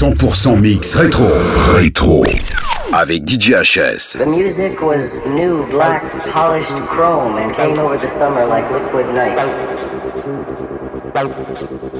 100% mix rétro. Rétro. Avec DJ HS. The music was new, black, polished chrome and came over the summer like liquid night.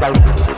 Liquid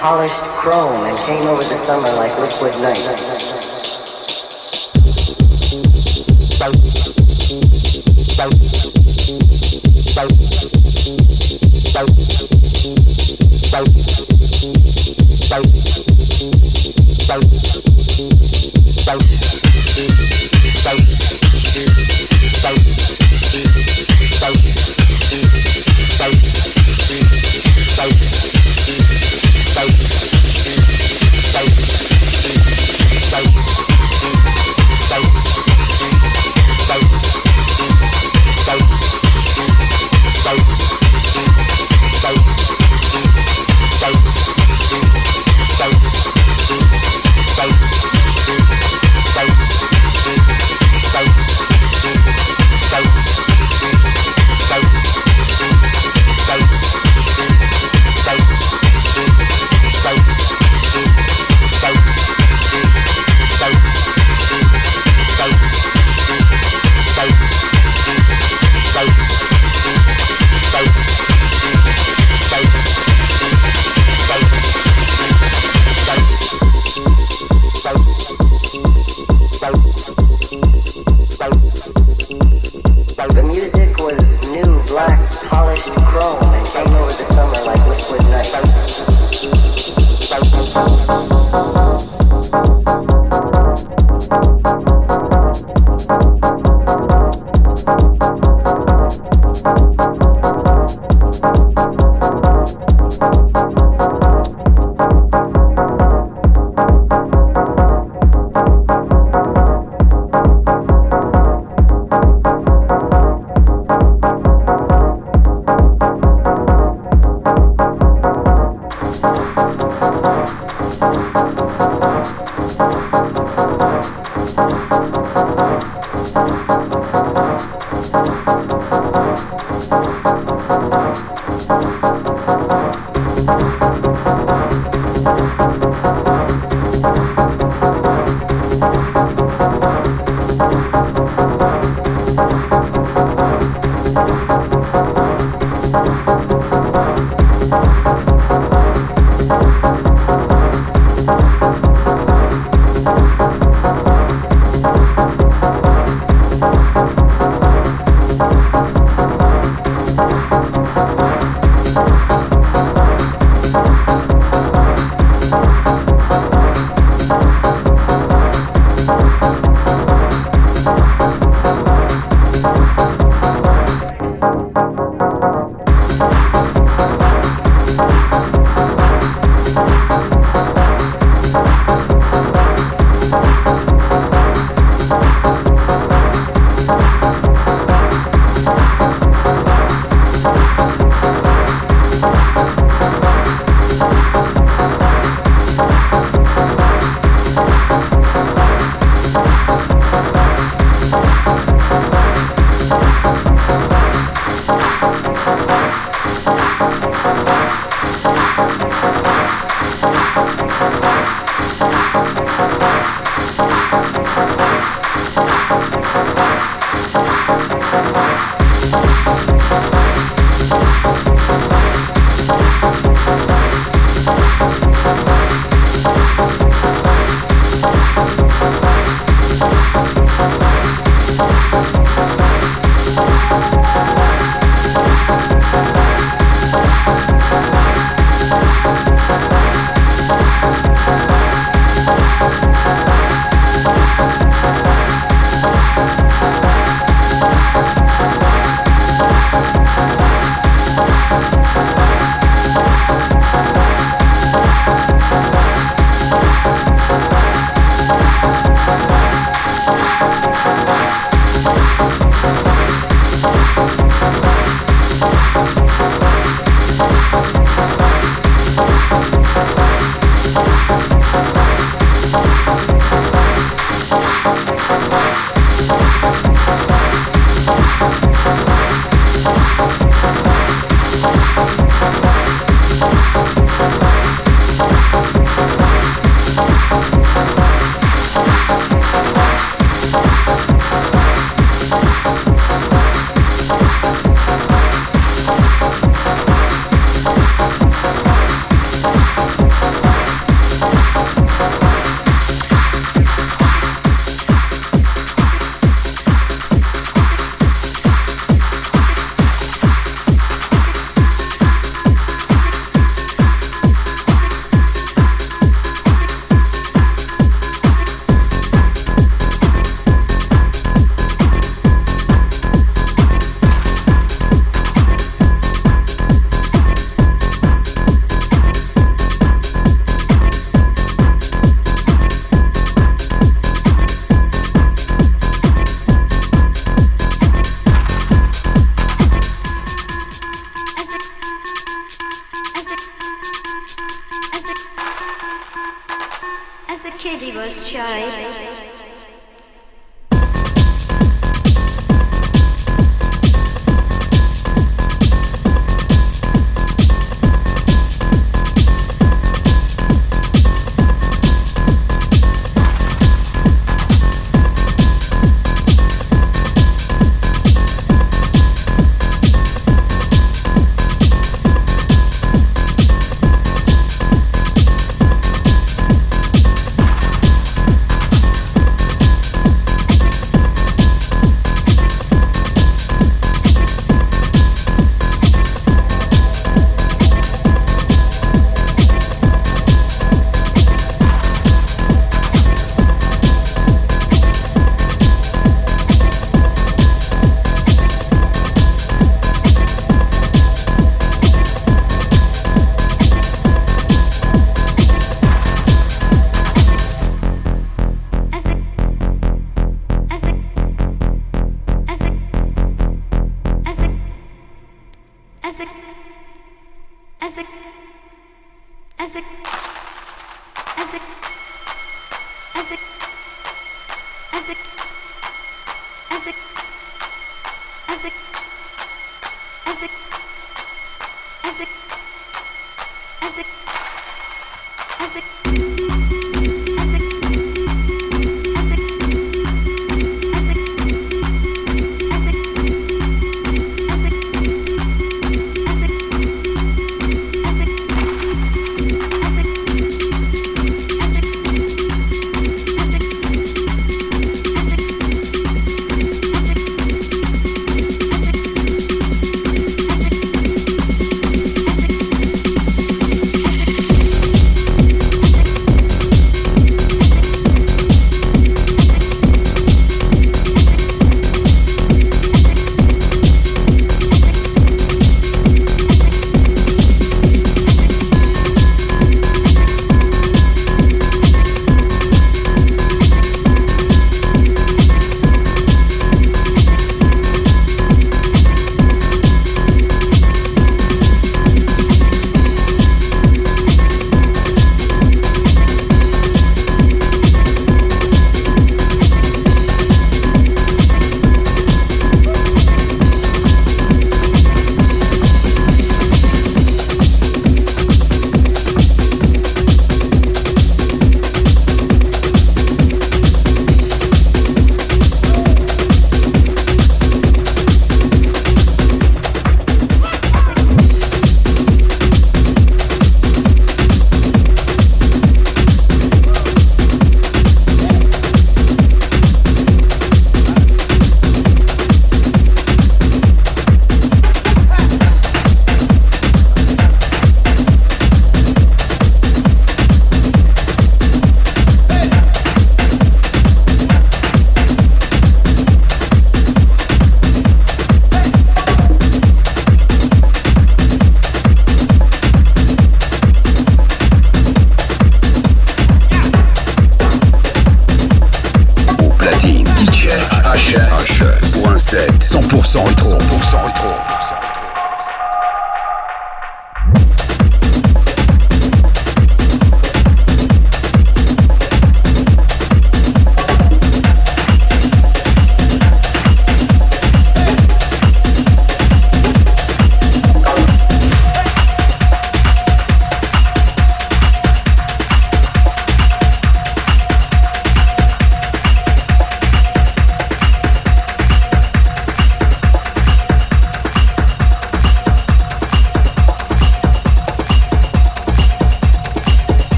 Polished chrome and came over the summer like liquid night.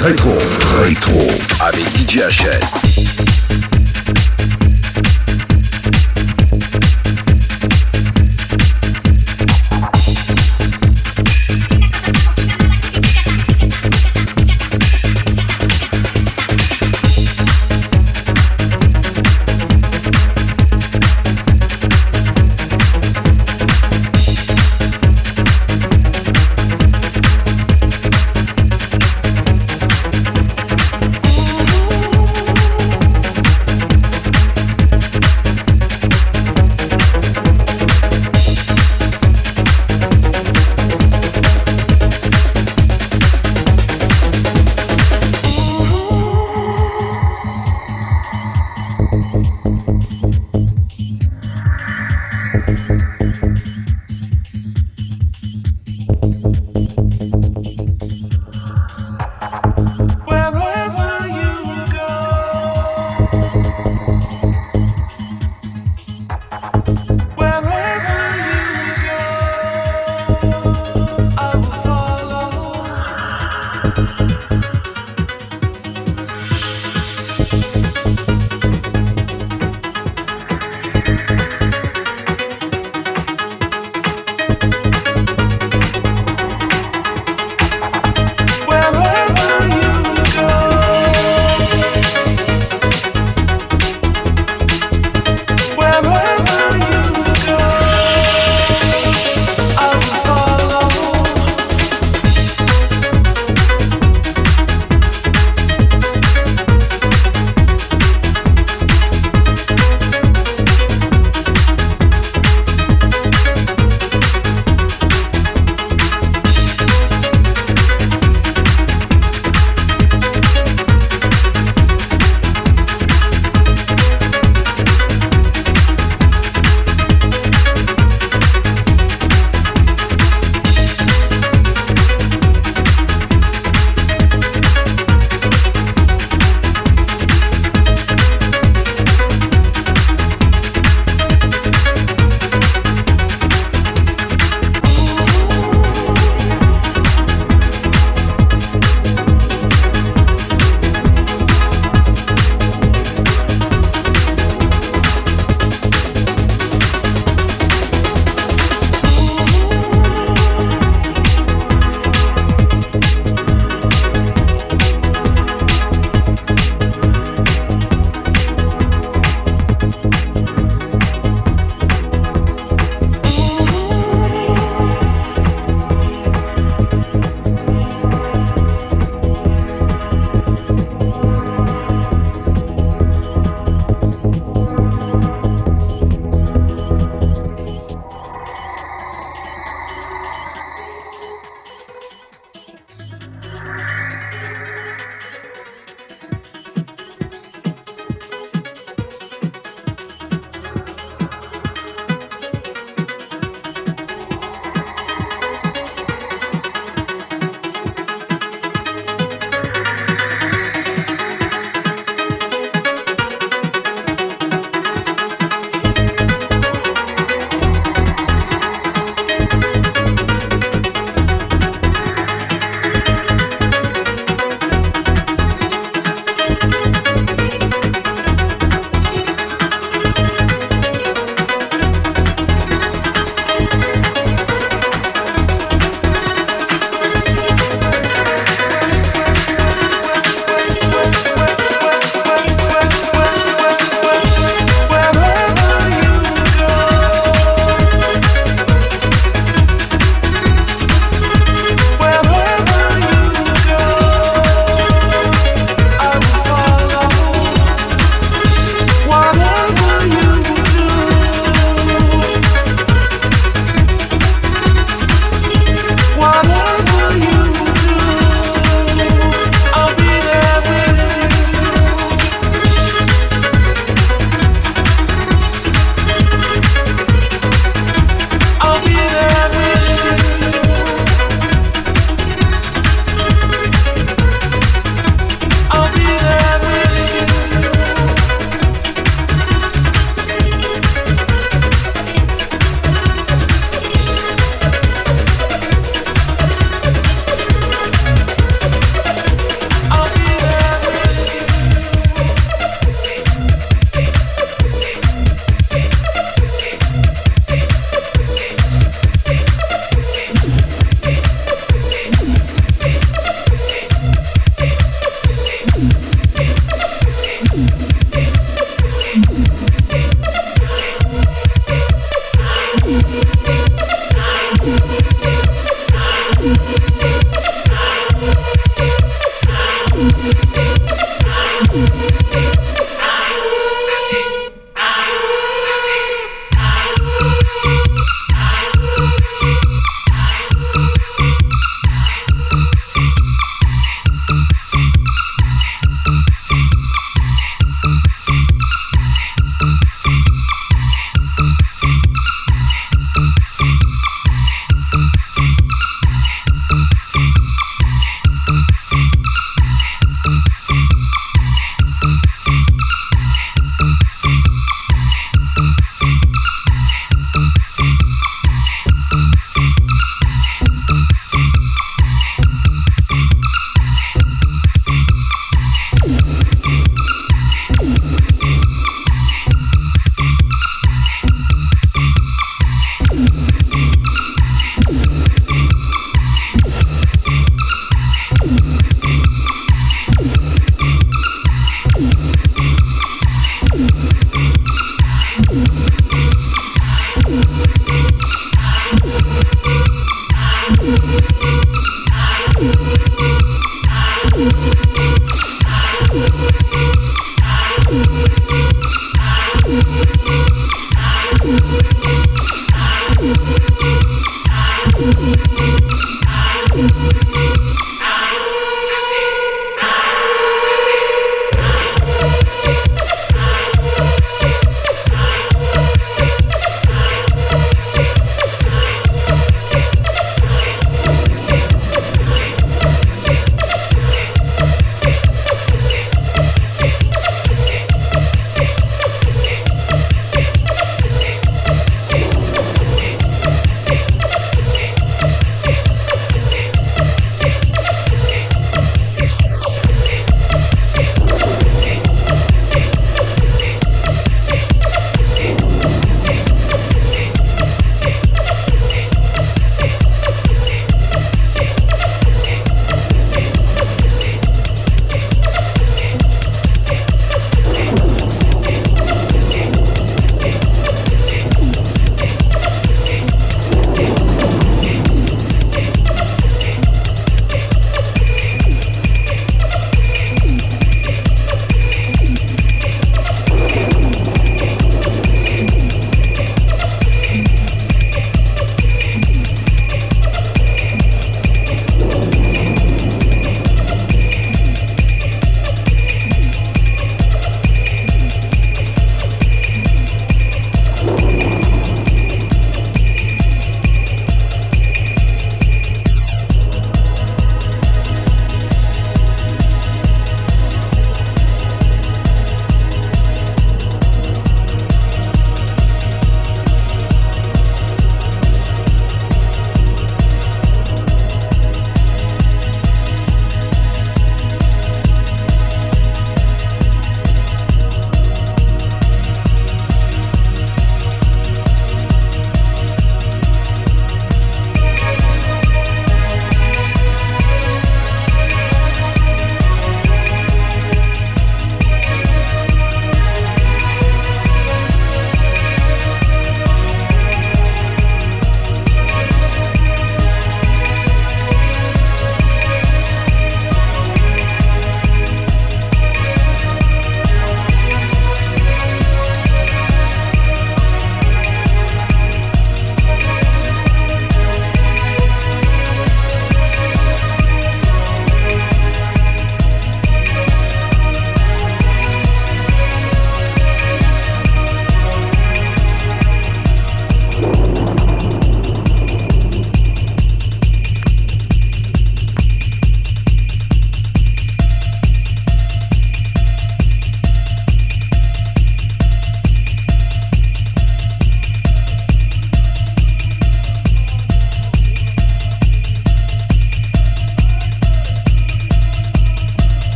Rétro. Rétro. Avec DJ HS.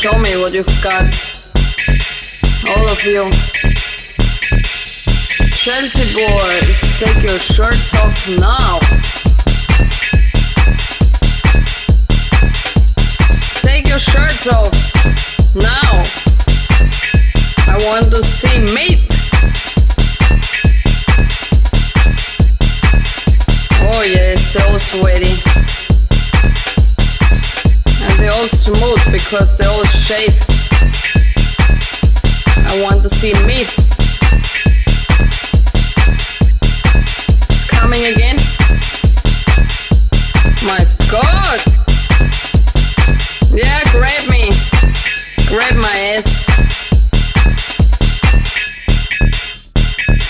Show me what you've got. All of you. Chelsea boys, take your shirts off now. Take your shirts off now. I want to see meat. Oh they're all sweaty. They're all smooth because they're all shaved. I want to see meat. It's coming again. My god! Yeah, grab me. Grab my ass.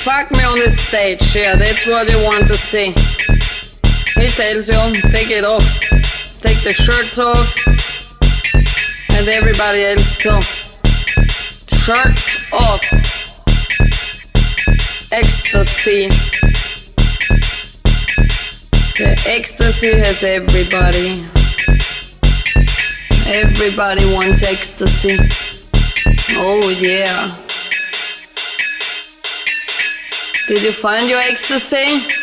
Fuck me on the stage, yeah, that's what you want to see. He tells you, take it off. Take the shirts off. And everybody else too. Shirts off. Ecstasy. The ecstasy has everybody. Everybody wants ecstasy. Oh yeah. Did you find your ecstasy?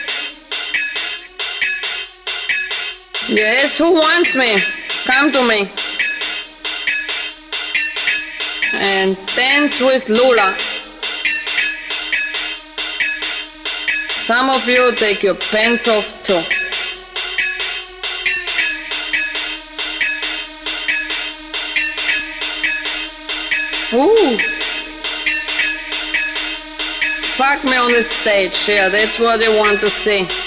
Yes, who wants me? Come to me. And dance with Lula. Some of you take your pants off too. Ooh. Fuck me on the stage, yeah, that's what you want to see.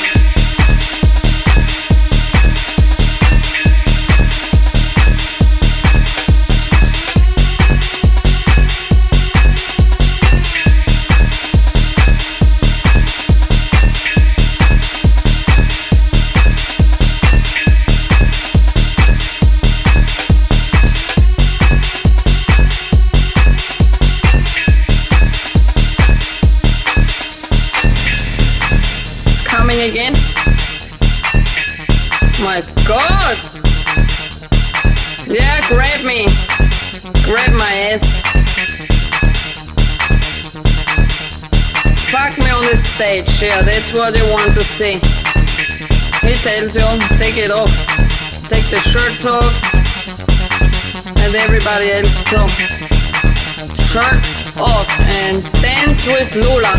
Want. He tells you, take it off. Take the shirts off. And everybody else too. Shirts off and dance with Lula.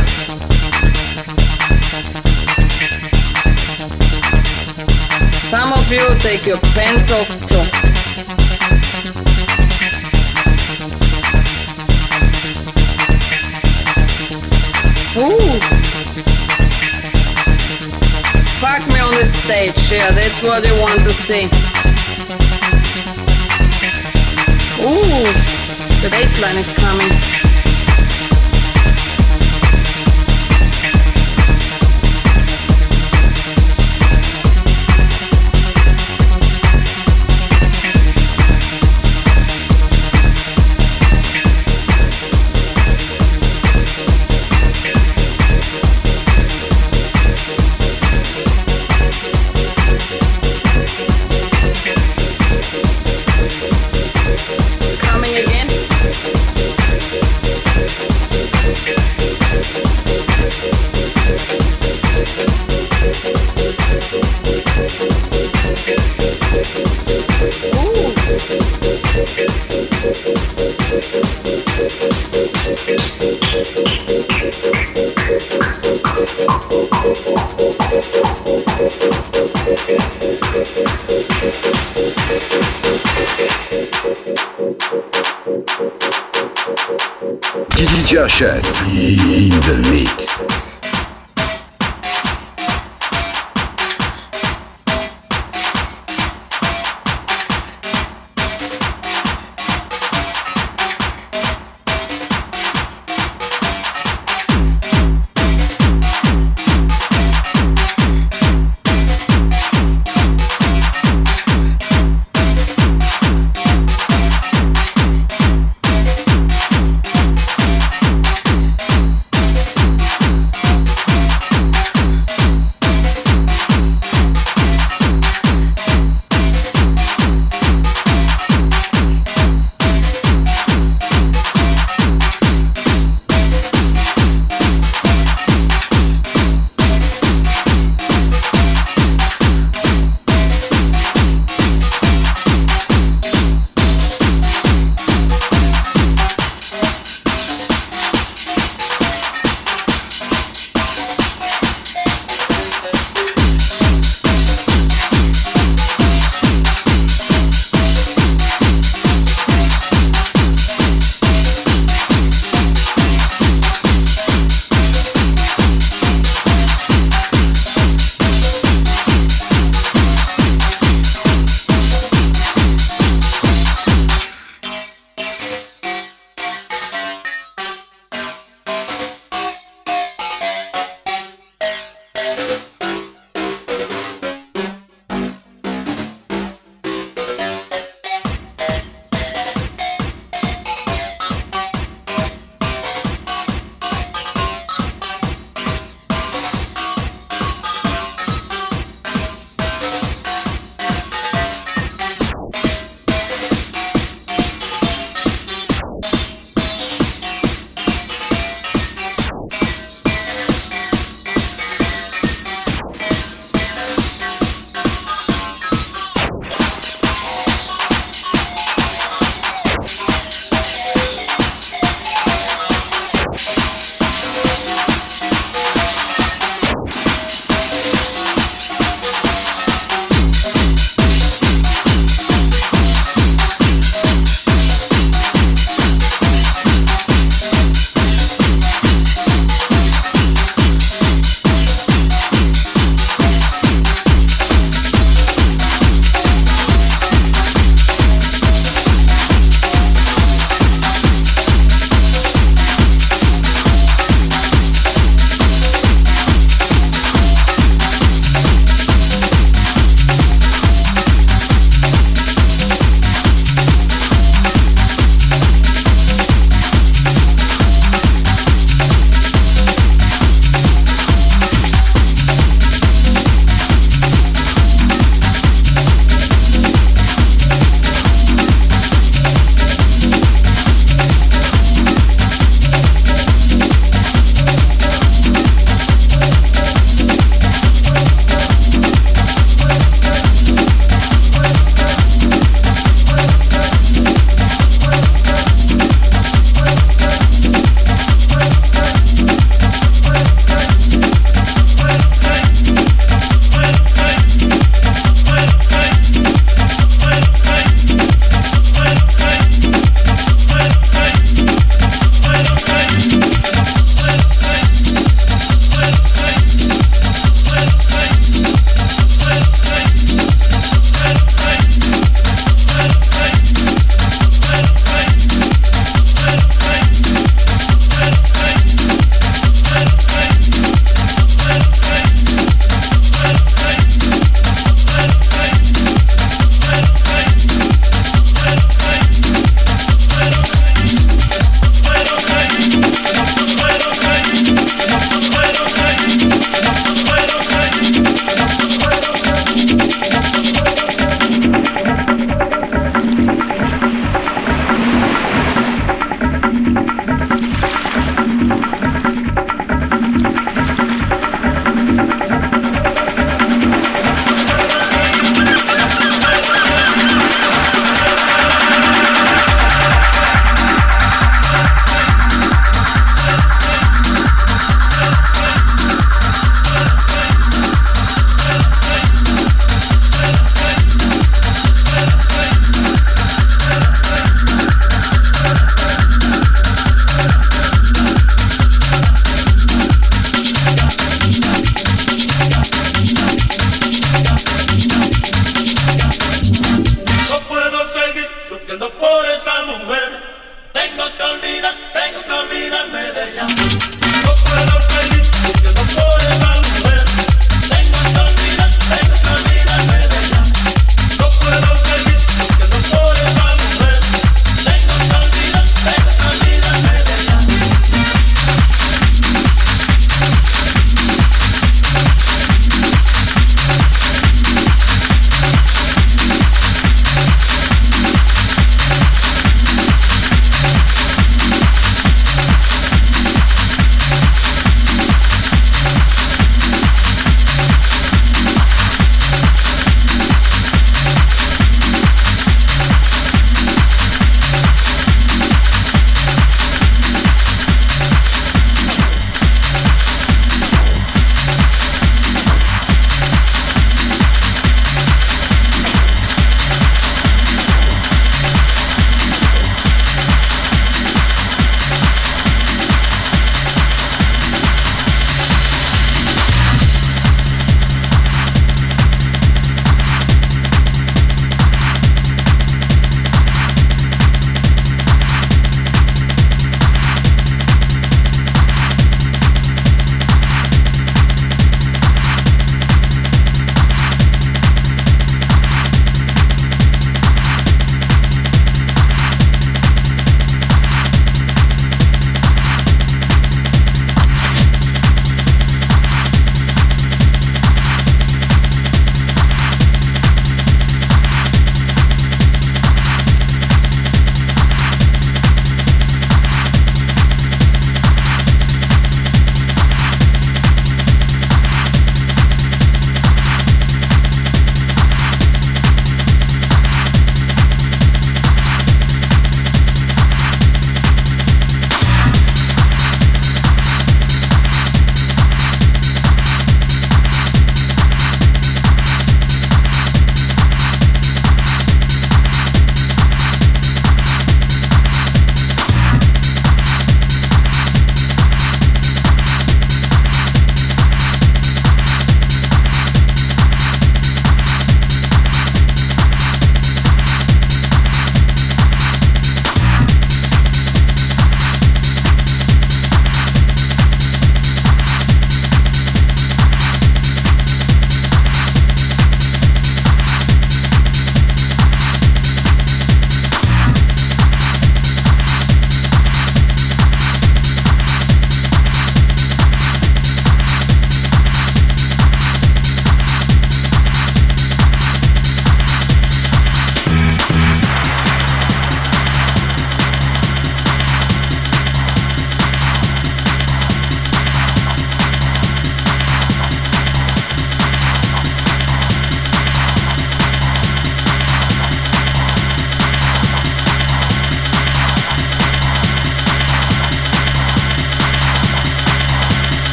Some of you take your pants off too. Ooh. The stage, yeah, that's what you want to see. Ooh, the bassline is coming. Chess in the mix.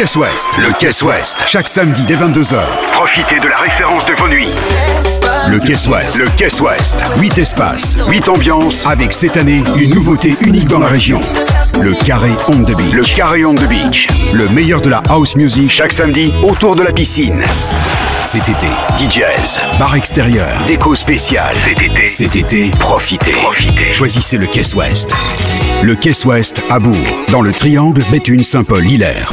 Caisse Ouest. Le Caisse Ouest. Chaque samedi dès 22h. Profitez de la référence de vos nuits. Le Caisse Ouest. Le Caisse Ouest. 8 espaces, 8 ambiances, avec cette année une nouveauté unique dans la région. Le Carré on the Beach. Le Carré on the Beach. Le meilleur de la house music Chaque samedi, autour de la piscine. cet été. DJs. Bar extérieur. Déco spéciale. Cet été. Cet été, Profitez. Profitez. choisissez le Caisse Ouest. Le Caisse Ouest à Bourg, dans le triangle Béthune-Saint-Paul-Hilaire.